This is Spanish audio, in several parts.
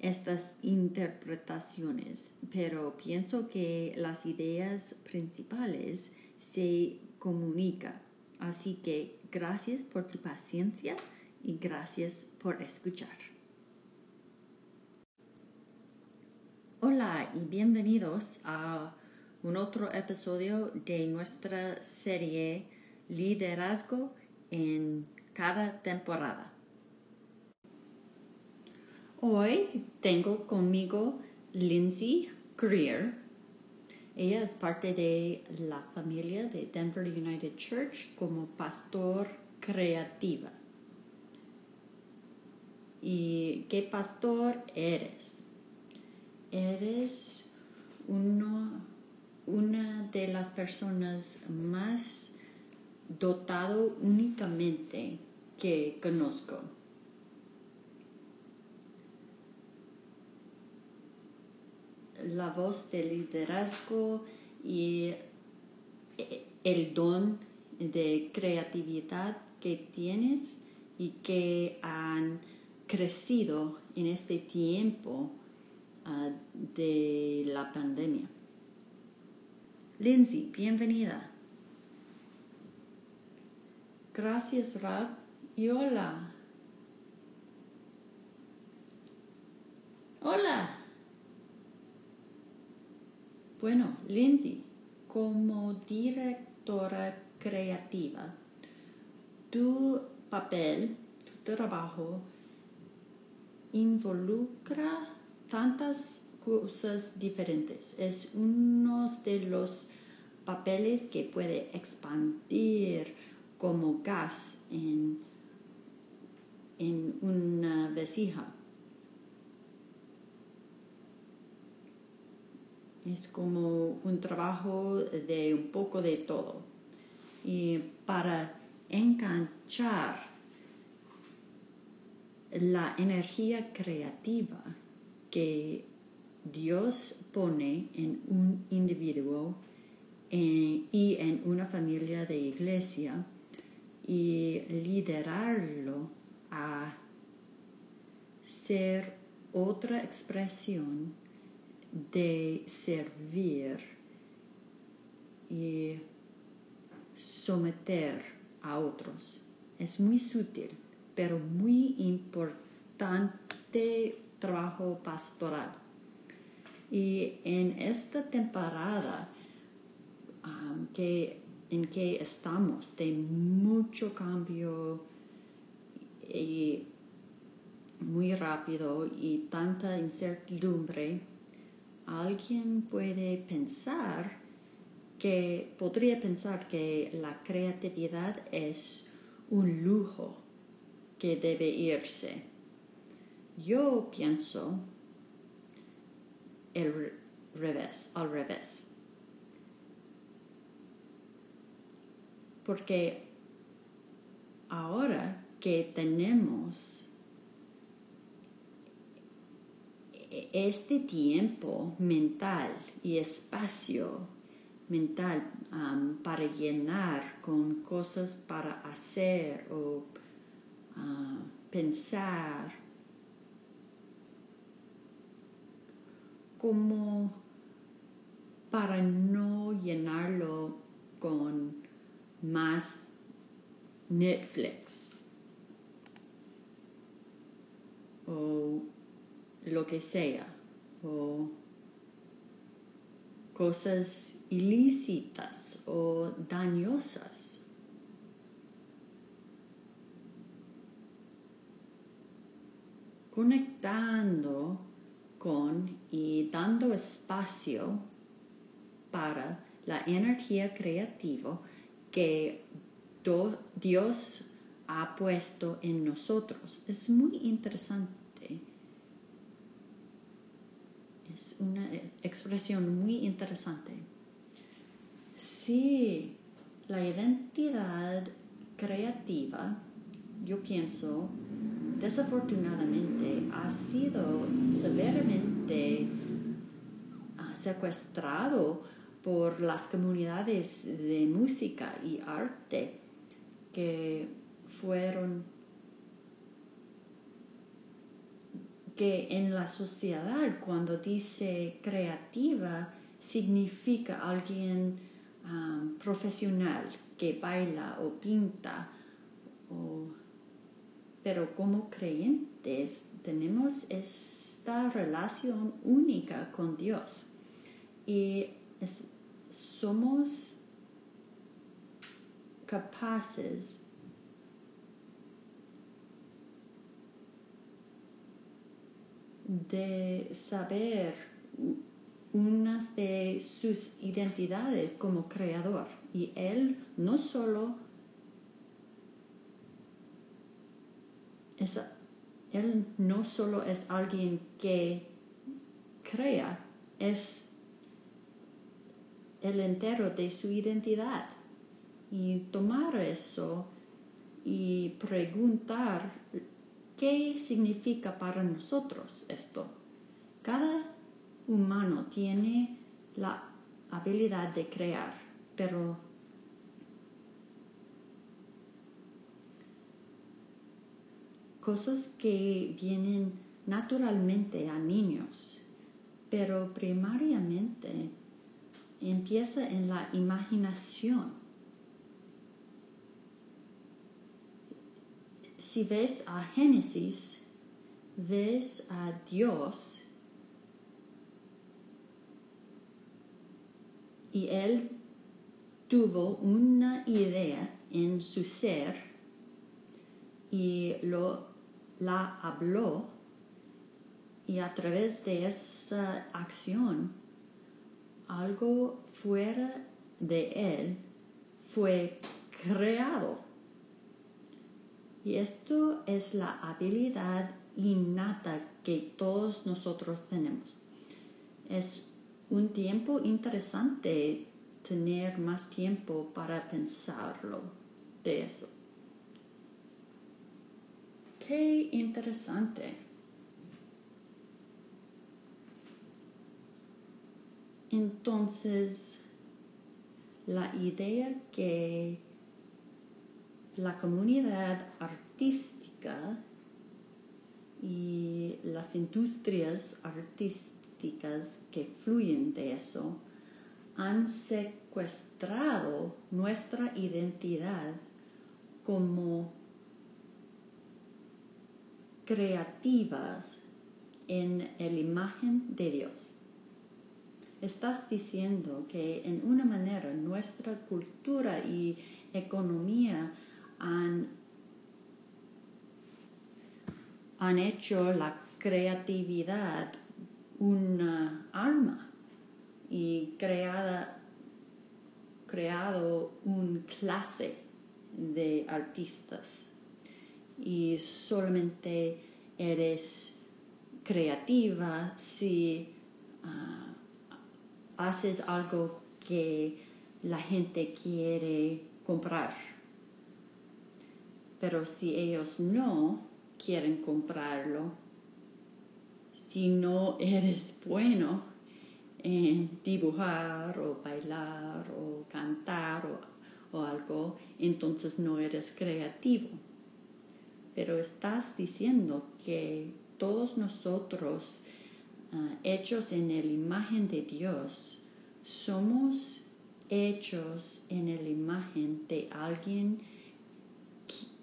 estas interpretaciones, pero pienso que las ideas principales se comunican. Así que gracias por tu paciencia y gracias por escuchar. Hola y bienvenidos a un otro episodio de nuestra serie Liderazgo en cada temporada. Hoy tengo conmigo Lindsay Greer. Ella es parte de la familia de Denver United Church como pastor creativa. ¿Y qué pastor eres? Eres uno, una de las personas más dotado únicamente que conozco. La voz de liderazgo y el don de creatividad que tienes y que han crecido en este tiempo ah, de la pandemia. Lindsay, bienvenida. Gracias, Rab. Y hola. Hola. Bueno, Lindsay, como directora creativa, tu papel, tu trabajo involucra tantas cosas diferentes. Es uno de los papeles que puede expandir como gas en, en una vesija. Es como un trabajo de un poco de todo. Y para enganchar la energía creativa que Dios pone en un individuo eh, y en una familia de iglesia, y liderarlo a ser otra expresión de servir y someter a otros. Es muy sutil, pero muy importante trabajo pastoral. Y en esta temporada que en que estamos de mucho cambio y muy rápido y tanta incertidumbre, alguien puede pensar que podría pensar que la creatividad es un lujo que debe irse. Yo pienso el revés, al revés. Porque ahora que tenemos este tiempo mental y espacio mental para llenar con cosas para hacer o uh, pensar como para no llenarlo con más Netflix o lo que sea, o cosas ilícitas o dañosas. Conectando con y dando espacio para la energía creativa que Dios ha puesto en nosotros. Es muy interesante. Es una expresión muy interesante. Si la identidad creativa, yo pienso, desafortunadamente ha sido severamente ah, secuestrado por las comunidades de música y arte que fueron que en la sociedad cuando dice creativa significa alguien um, profesional que baila o pinta pero como creyentes tenemos esta relación única con Dios. Y somos capaces de saber unas de sus identidades como creador. Y él no solo es él no solo es alguien que crea es el entero de su identidad. Y tomar eso y preguntar qué significa para nosotros esto. Cada humano tiene la habilidad de crear, pero cosas que vienen naturalmente a niños, pero primariamente empieza en la imaginación. Si ves a Génesis, ves a Dios y Él tuvo una idea en su ser y lo, la habló y a través de esa acción algo fuera de él fue creado. Y esto es la habilidad innata que todos nosotros tenemos. Es un tiempo interesante tener más tiempo para pensarlo de eso. Qué interesante. Entonces, la idea que la comunidad artística y las industrias artísticas que fluyen de eso han secuestrado nuestra identidad como creativas en la imagen de Dios. Estás diciendo que en una manera nuestra cultura y economía han, han hecho la creatividad una arma y creada, creado un clase de artistas y solamente eres creativa si ah, haces algo que la gente quiere comprar. Pero si ellos no quieren comprarlo, si no eres bueno en dibujar o bailar o cantar o, o algo, entonces no eres creativo. Pero estás diciendo que todos nosotros Ah, hechos en la imagen de Dios, somos hechos en la imagen de alguien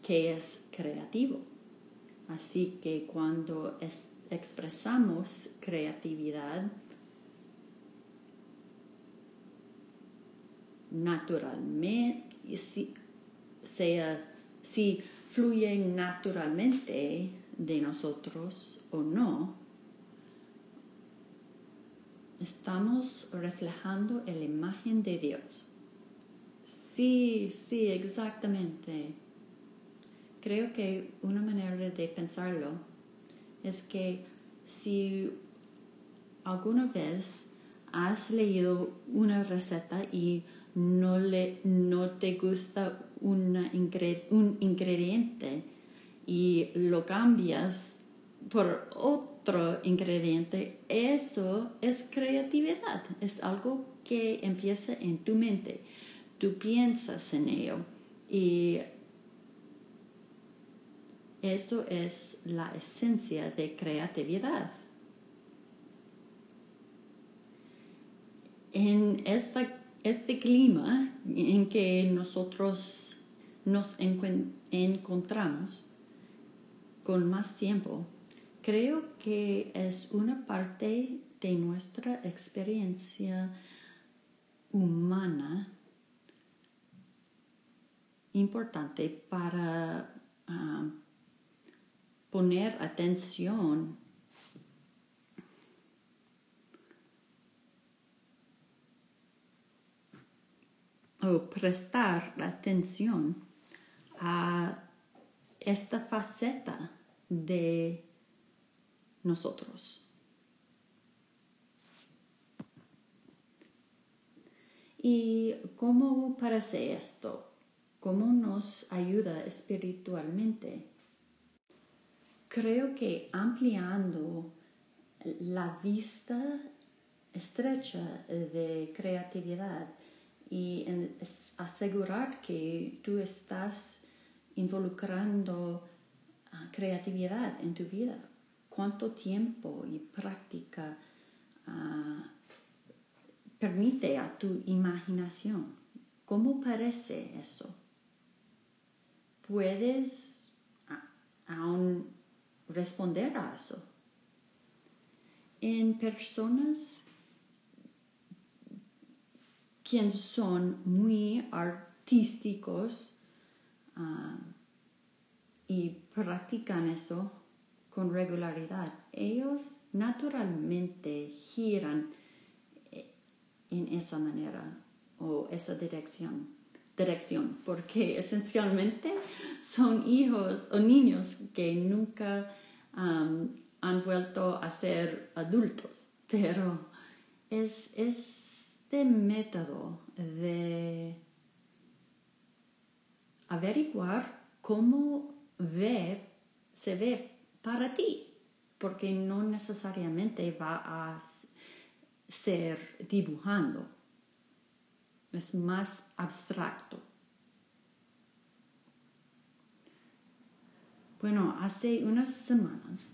que es creativo. Así que cuando expresamos creatividad naturalmente, si, sea, si fluye naturalmente de nosotros o no, estamos reflejando la imagen de Dios. Sí, sí, exactamente. Creo que una manera de pensarlo es que si alguna vez has leído una receta y no, le, no te gusta un ingrediente y lo cambias por otro ingrediente, eso es creatividad, es algo que empieza en tu mente. Tú piensas en ello y eso es la esencia de creatividad. En este clima en que nosotros nos encontramos con más tiempo, creo que es una parte de nuestra experiencia humana importante para ah, poner atención o prestar atención a esta faceta de nosotros. ¿Y cómo parece esto? ¿Cómo nos ayuda espiritualmente? Creo que ampliando la vista estrecha de creatividad y asegurar que tú estás involucrando ah, creatividad en tu vida. ¿Cuánto tiempo y práctica ah, permite a tu imaginación? ¿Cómo parece eso? Puedes aún responder a eso. En personas quien son muy artísticos ah, y practican eso con regularidad, ellos naturalmente giran eh, en esa manera o esa dirección, dirección porque esencialmente son hijos o niños que nunca han vuelto a ser adultos, pero es, es este método de averiguar cómo ve, se ve para ti, porque no necesariamente va a ser dibujando, es más abstracto. Bueno, hace unas semanas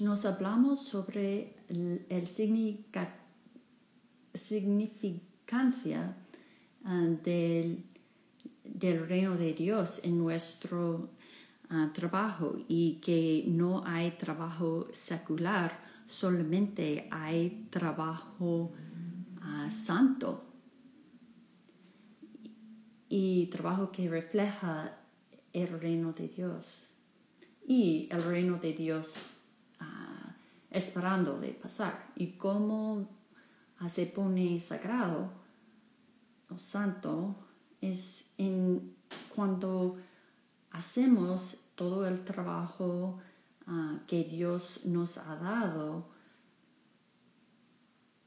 nos hablamos sobre el, significancia ah, del, reino de Dios en nuestro ah, trabajo y que no hay trabajo secular, solamente hay trabajo ah, santo y trabajo que refleja el reino de Dios. Y el reino de Dios esperando de pasar. Y cómo se pone sagrado o santo es en cuando hacemos todo el trabajo ah, que Dios nos ha dado.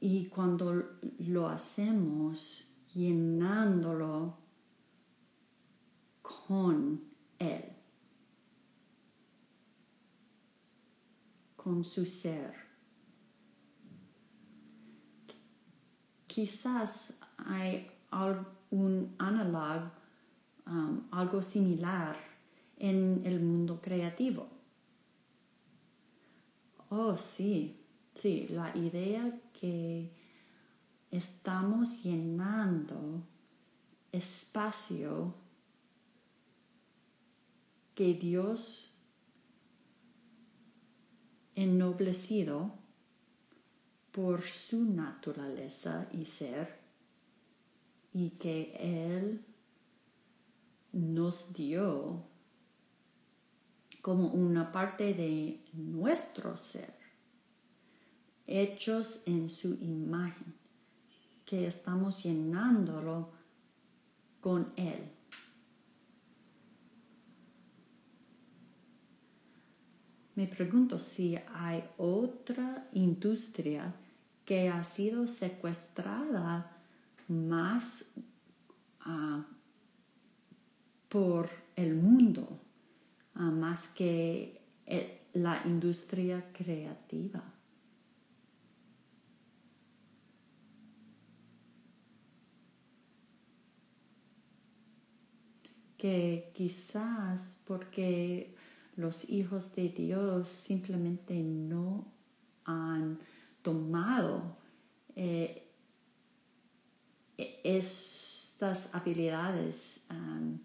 Y cuando lo hacemos llenándolo con Él, con su ser. quizás hay un análogo, um, algo similar en el mundo creativo. Oh, sí, sí, la idea que estamos llenando espacio que Dios ennoblecido por su naturaleza y ser y que Él nos dio como una parte de nuestro ser, hechos en su imagen, que estamos llenándolo con Él. Me pregunto si hay otra industria que ha sido secuestrada más uh, por el mundo, uh, más que el, la industria creativa. que quizás porque los hijos de Dios simplemente no han tomado eh, estas habilidades um,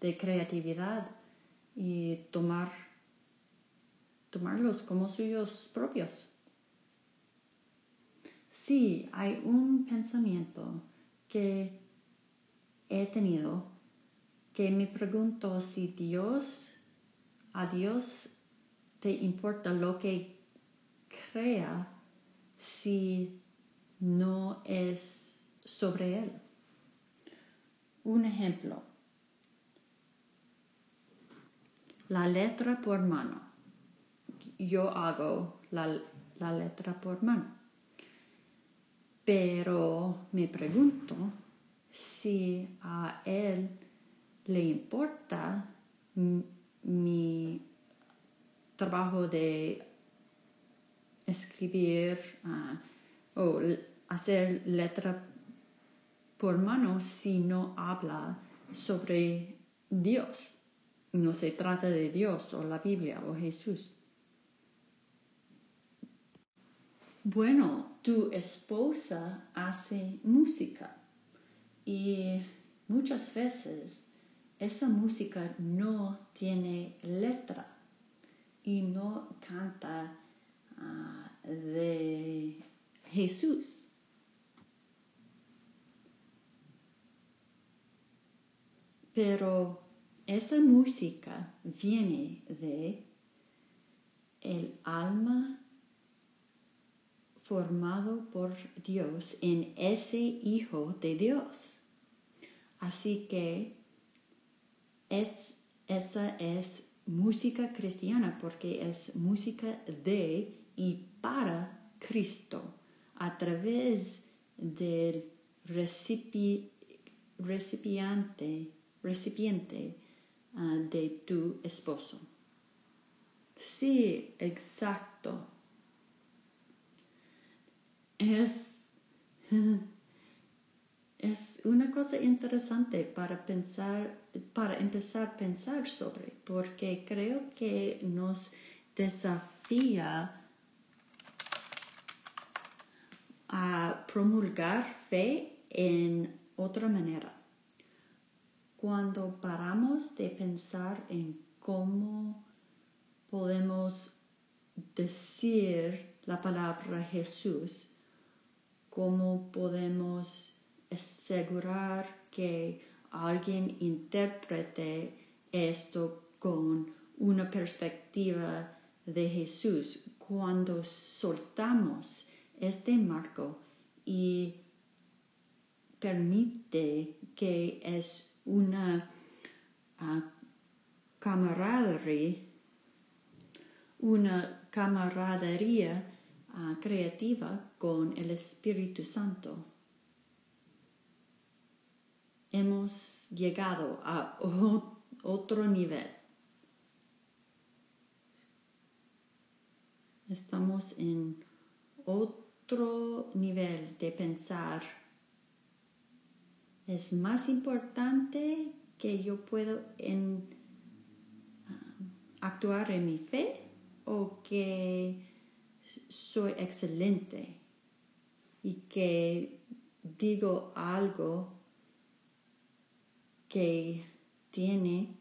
de creatividad y tomar, tomarlos como suyos propios. Sí, hay un pensamiento que he tenido que me pregunto si Dios, a Dios te importa lo que crea si no es sobre Él. Un ejemplo, la letra por mano. Yo hago la, la letra por mano. Pero me pregunto si a Él le importa mi trabajo de escribir uh, o hacer letra por mano si no habla sobre Dios. No se trata de Dios o la Biblia o Jesús. Bueno, tu esposa hace música y muchas veces esa música no tiene letra y no canta uh, de Jesús. Pero esa música viene de el alma formado por Dios en ese Hijo de Dios. Así que es, esa es música cristiana porque es música de y para Cristo a través del recipiente recipiente ah, de tu esposo. Sí, exacto. Es, es una cosa interesante para pensar, para empezar a pensar sobre, porque creo que nos desafía a promulgar fe en otra manera. Cuando paramos de pensar en cómo podemos decir la palabra Jesús, cómo podemos asegurar que alguien interprete esto con una perspectiva de Jesús, cuando soltamos este marco y permite que es una uh, camaradería, una camaradería uh, creativa con el Espíritu Santo. Hemos llegado a otro nivel. Estamos en otro nivel de pensar es más importante que yo puedo en, ah, actuar en mi fe o que soy excelente y que digo algo que tiene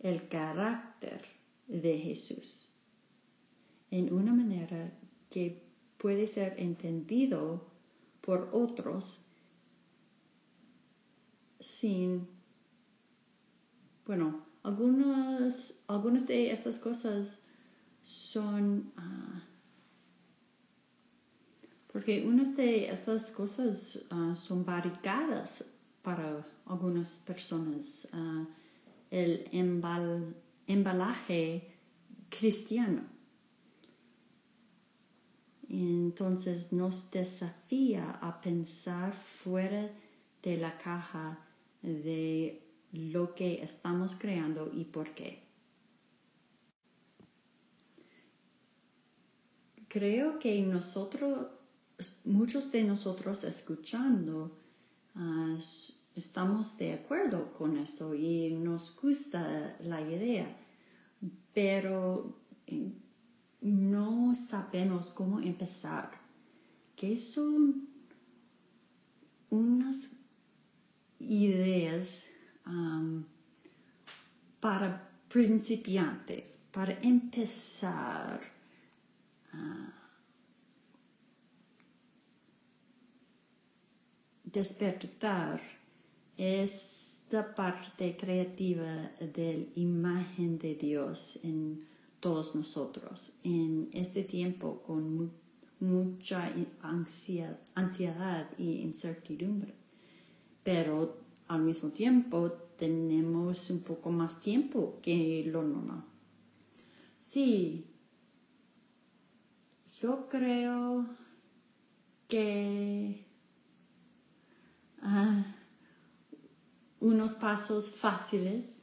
el carácter de Jesús. en una manera que puede ser entendido por otros sin, bueno, algunas, algunas de estas cosas son, ah, porque unas de estas cosas ah, son barricadas para algunas personas. Ah, el embalaje cristiano. Entonces nos desafía a pensar fuera de la caja de lo que estamos creando y por qué. Creo que nosotros, muchos de nosotros escuchando, ah, estamos de acuerdo con esto y nos gusta la idea, pero eh, no sabemos cómo empezar. ¿Qué son unas ideas para principiantes, para empezar a despertar esta parte creativa de la imagen de Dios en todos nosotros en este tiempo con mucha ansiedad y incertidumbre. Pero al mismo tiempo tenemos un poco más tiempo que lo normal. Sí, yo creo que ah, unos pasos fáciles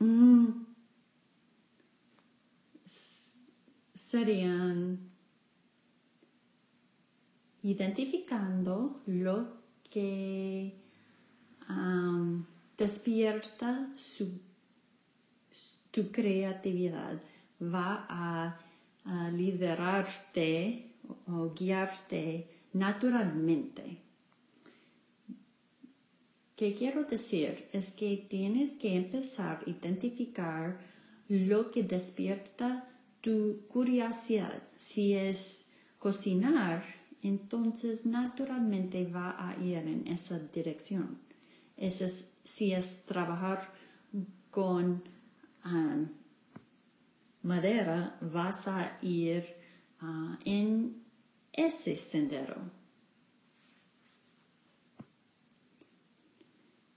Mm. serían identificando lo que despierta su, tu creatividad, va a, liderarte o guiarte naturalmente. ¿Qué quiero decir? Es que tienes que empezar a identificar lo que despierta tu curiosidad. Si es cocinar, entonces naturalmente va a ir en esa dirección. si es trabajar con um, madera, vas a ir uh, en ese sendero.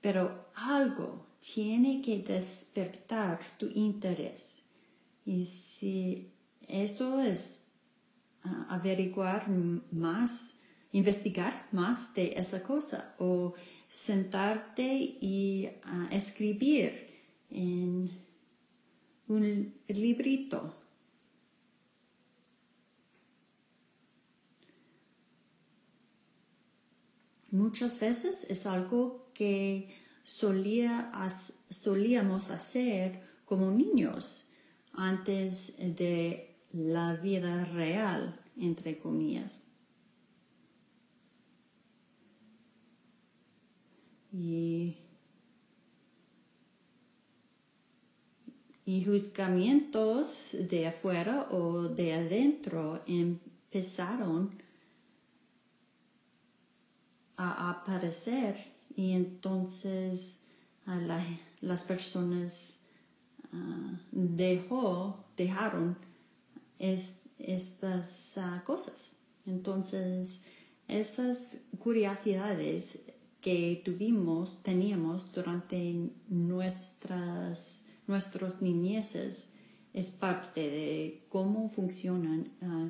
pero algo tiene que despertar tu interés. Y si eso es ah, averiguar más, investigar más de esa cosa o sentarte y ah, escribir en un librito. Muchas veces es algo que solía, solíamos hacer como niños antes de la vida real, entre comillas. Y, y juzgamientos de afuera o de adentro empezaron a aparecer y entonces las personas ah, dejó, dejaron estas ah, cosas. Entonces, esas curiosidades que tuvimos, teníamos durante nuestras, nuestros niñeces, es parte de cómo funcionan ah,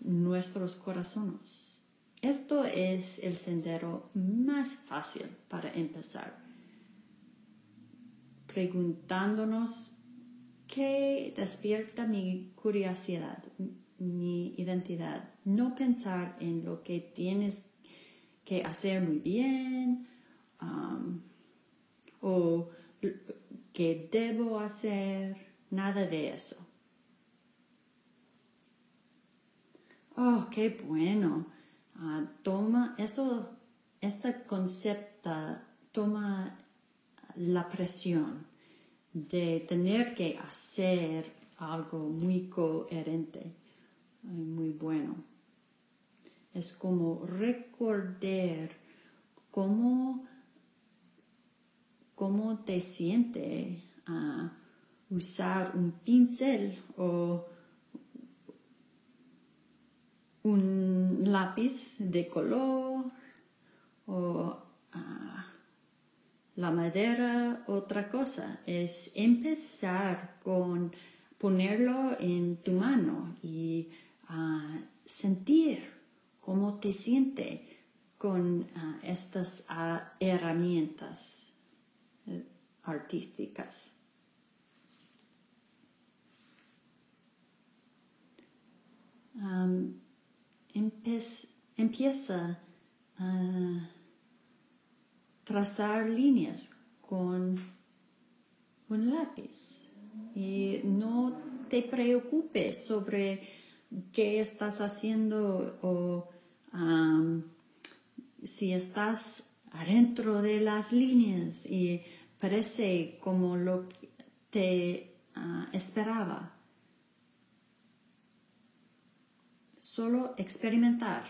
nuestros corazones. Esto es el sendero más fácil para empezar, preguntándonos qué despierta mi curiosidad, mi identidad. No pensar en lo que tienes que hacer muy bien o que debo hacer, nada de eso. Oh, qué bueno toma eso, este concepto toma la presión de tener que hacer algo muy coherente muy bueno. Es como recordar cómo, cómo te siente a usar un pincel o un lápiz de color o ah, la madera, otra cosa. Es empezar con ponerlo en tu mano y ah, sentir cómo te siente con ah, estas herramientas eh, artísticas. Empieza a trazar líneas con un lápiz y no te preocupes sobre qué estás haciendo o si estás adentro de las líneas y parece como lo que te ah, esperaba. Solo experimentar.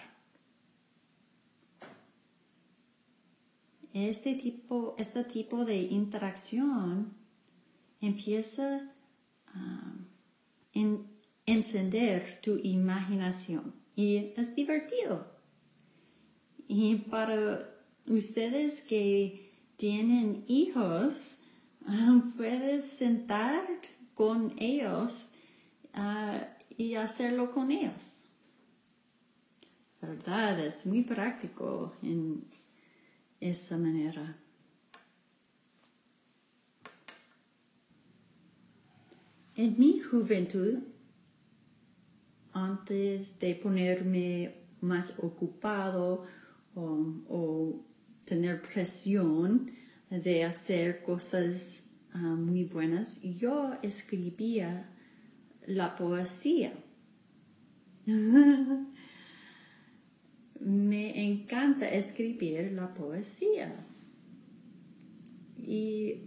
Este tipo, este tipo de interacción empieza a encender tu imaginación y es divertido. Y para ustedes que tienen hijos, puedes sentar con ellos ah, y hacerlo con ellos. ¿Verdad? Es muy práctico en esa manera. En mi juventud, antes de ponerme más ocupado o, tener presión de hacer cosas ah, muy buenas, yo escribía la poesía. me encanta escribir la poesía. Y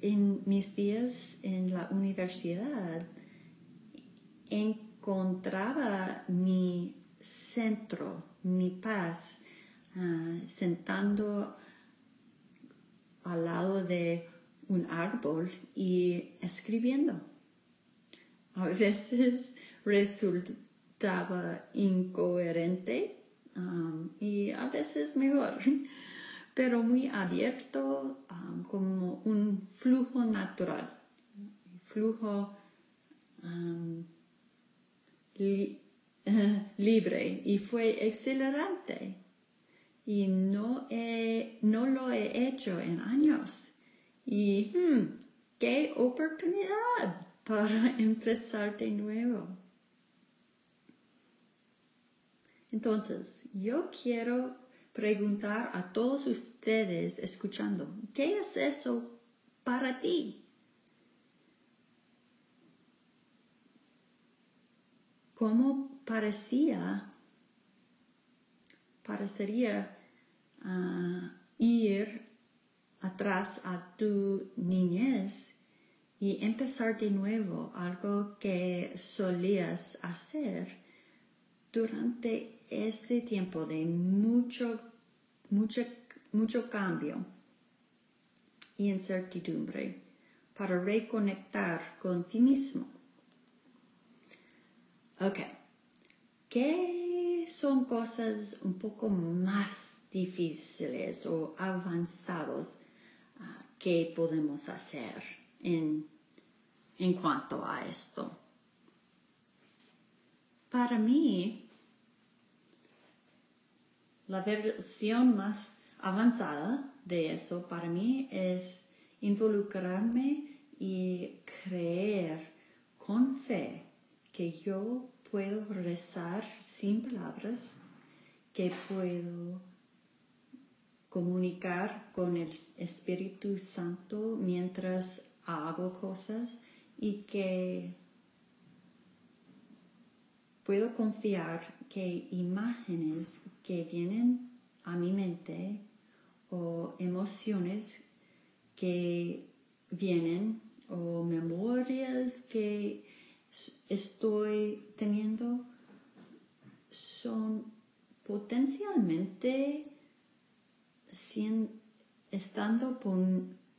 en mis días en la universidad encontraba mi centro, mi paz, ah, sentando al lado de un árbol y escribiendo. A veces resultaba incoherente um, y a veces mejor, pero muy abierto um, como un flujo natural, flujo um, libre y fue exhilarante y no, no lo he hecho en años y hmm, qué oportunidad para empezar de nuevo. Entonces, yo quiero preguntar a todos ustedes escuchando, ¿qué es eso para ti? ¿Cómo parecía, parecería ah, ir atrás a tu niñez y empezar de nuevo algo que solías hacer durante este tiempo de mucho, mucho, mucho cambio y incertidumbre para reconectar con ti mismo. Ok, ¿qué son cosas un poco más difíciles o avanzados qué podemos hacer en, en cuanto a esto. Para mí, la versión más avanzada de eso para mí es involucrarme y creer con fe que yo puedo rezar sin palabras, que puedo comunicar con el Espíritu Santo mientras hago cosas y que puedo confiar que imágenes que vienen a mi mente o emociones que vienen o memorias que estoy teniendo son potencialmente estando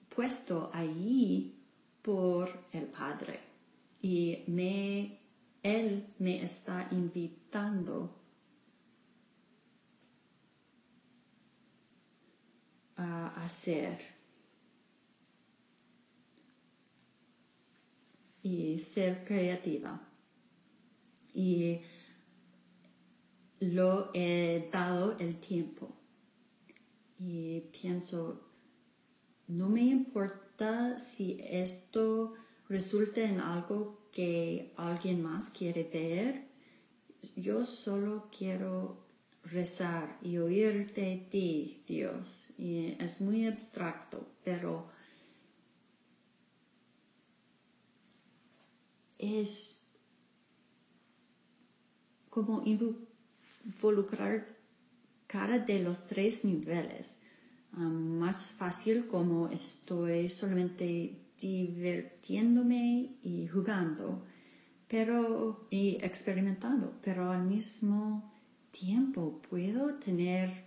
puesto allí por el Padre y me, Él me está invitando a hacer y ser creativa. Y lo he dado el tiempo. Y pienso, no me importa si esto resulta en algo que alguien más quiere ver. Yo solo quiero rezar y oír de ti, Dios. Es muy abstracto, pero es como involucrar cada de los tres niveles. Más fácil como estoy solamente divirtiéndome y jugando, pero y experimentando, pero al mismo tiempo puedo tener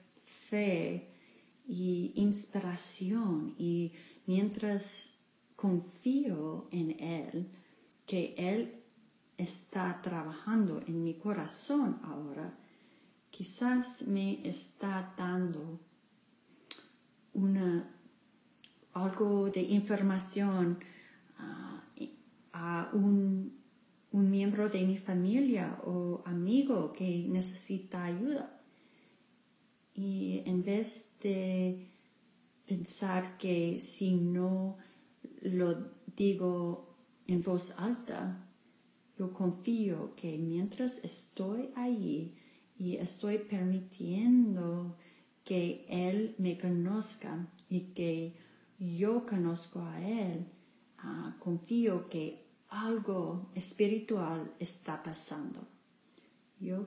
fe y inspiración y mientras confío en Él, que Él está trabajando en mi corazón ahora, quizás me está dando una, algo de información ah, a un, un miembro de mi familia o amigo que necesita ayuda. Y en vez de pensar que si no lo digo en voz alta, yo confío que mientras estoy allí y estoy permitiendo que Él me conozca y que yo conozco a Él, ah, confío que algo espiritual está pasando. Yo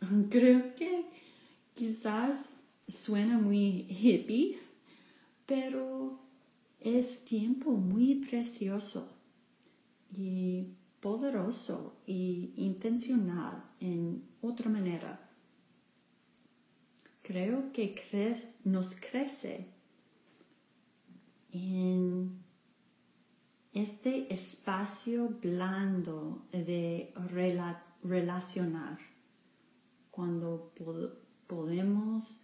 creo que quizás suena muy hippie, pero es tiempo muy precioso y poderoso y intencional en otra manera. Creo que nos crece en este espacio blando de relacionar cuando podemos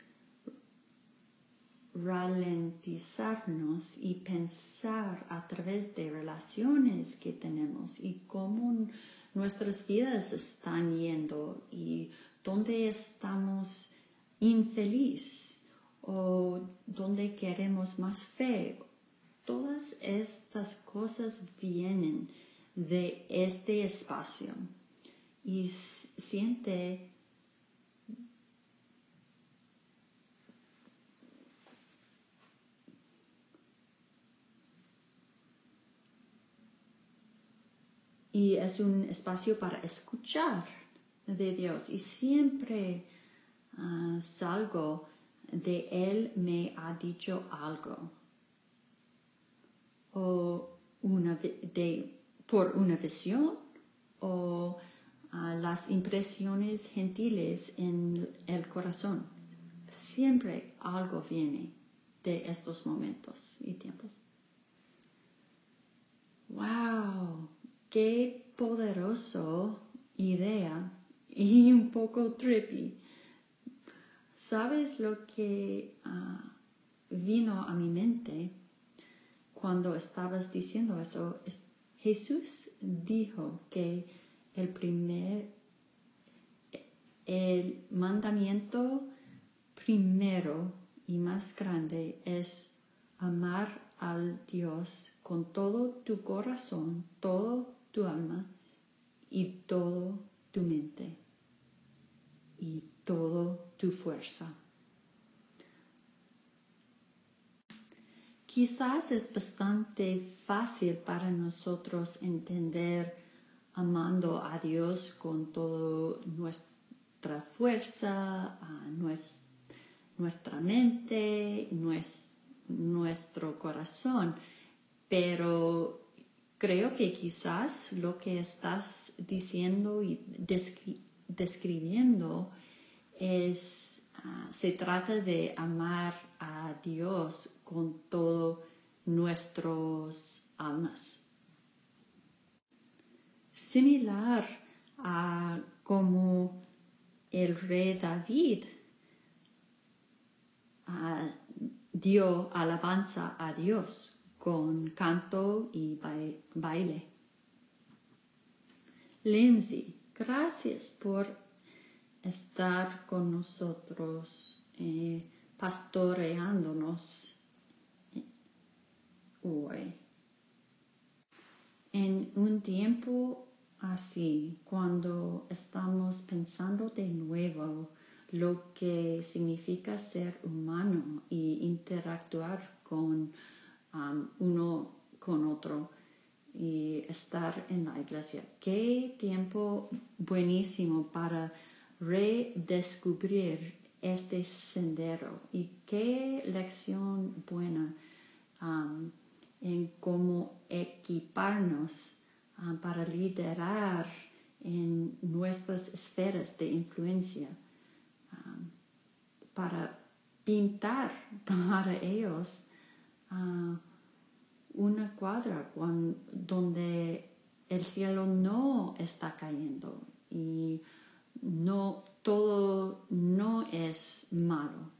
ralentizarnos y pensar a través de relaciones que tenemos y cómo nuestras vidas están yendo y dónde estamos infeliz o dónde queremos más fe. Todas estas cosas vienen de este espacio y siente y es un espacio para escuchar de Dios y siempre ah, salgo de Él me ha dicho algo o una de, por una visión o ah, las impresiones gentiles en el corazón. Siempre algo viene de estos momentos y tiempos. ¡Wow! Qué poderoso idea y un poco trippy. ¿Sabes lo que ah, vino a mi mente cuando estabas diciendo eso? Jesús dijo que el primer, el mandamiento primero y más grande es amar al Dios con todo tu corazón, todo tu alma y todo tu mente y todo tu fuerza. Quizás es bastante fácil para nosotros entender amando a Dios con toda nuestra fuerza, nuestra mente, nuestro corazón. Pero creo que quizás lo que estás diciendo y describiendo es, ah, se trata de amar a Dios con todo nuestros almas. Similar a como el rey David uh, dio alabanza a Dios con canto y baile. Lindsay, gracias por estar con nosotros, eh, pastoreándonos hoy. En un tiempo así, cuando estamos pensando de nuevo lo que significa ser humano y interactuar con uno con otro y estar en la iglesia. Qué tiempo buenísimo para redescubrir este sendero y qué lección buena en cómo equiparnos para liderar en nuestras esferas de influencia, para pintar para ellos uh, una cuadra donde el cielo no está cayendo y no todo no es malo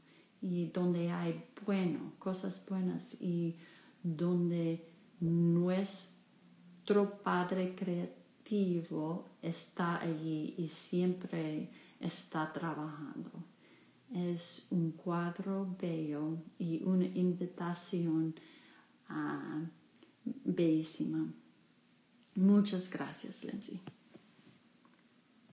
y donde hay bueno, cosas buenas y donde nuestro Padre creativo está allí y siempre está trabajando. Es un cuadro bello y una invitación uh, bellísima. Muchas gracias, Lindsay.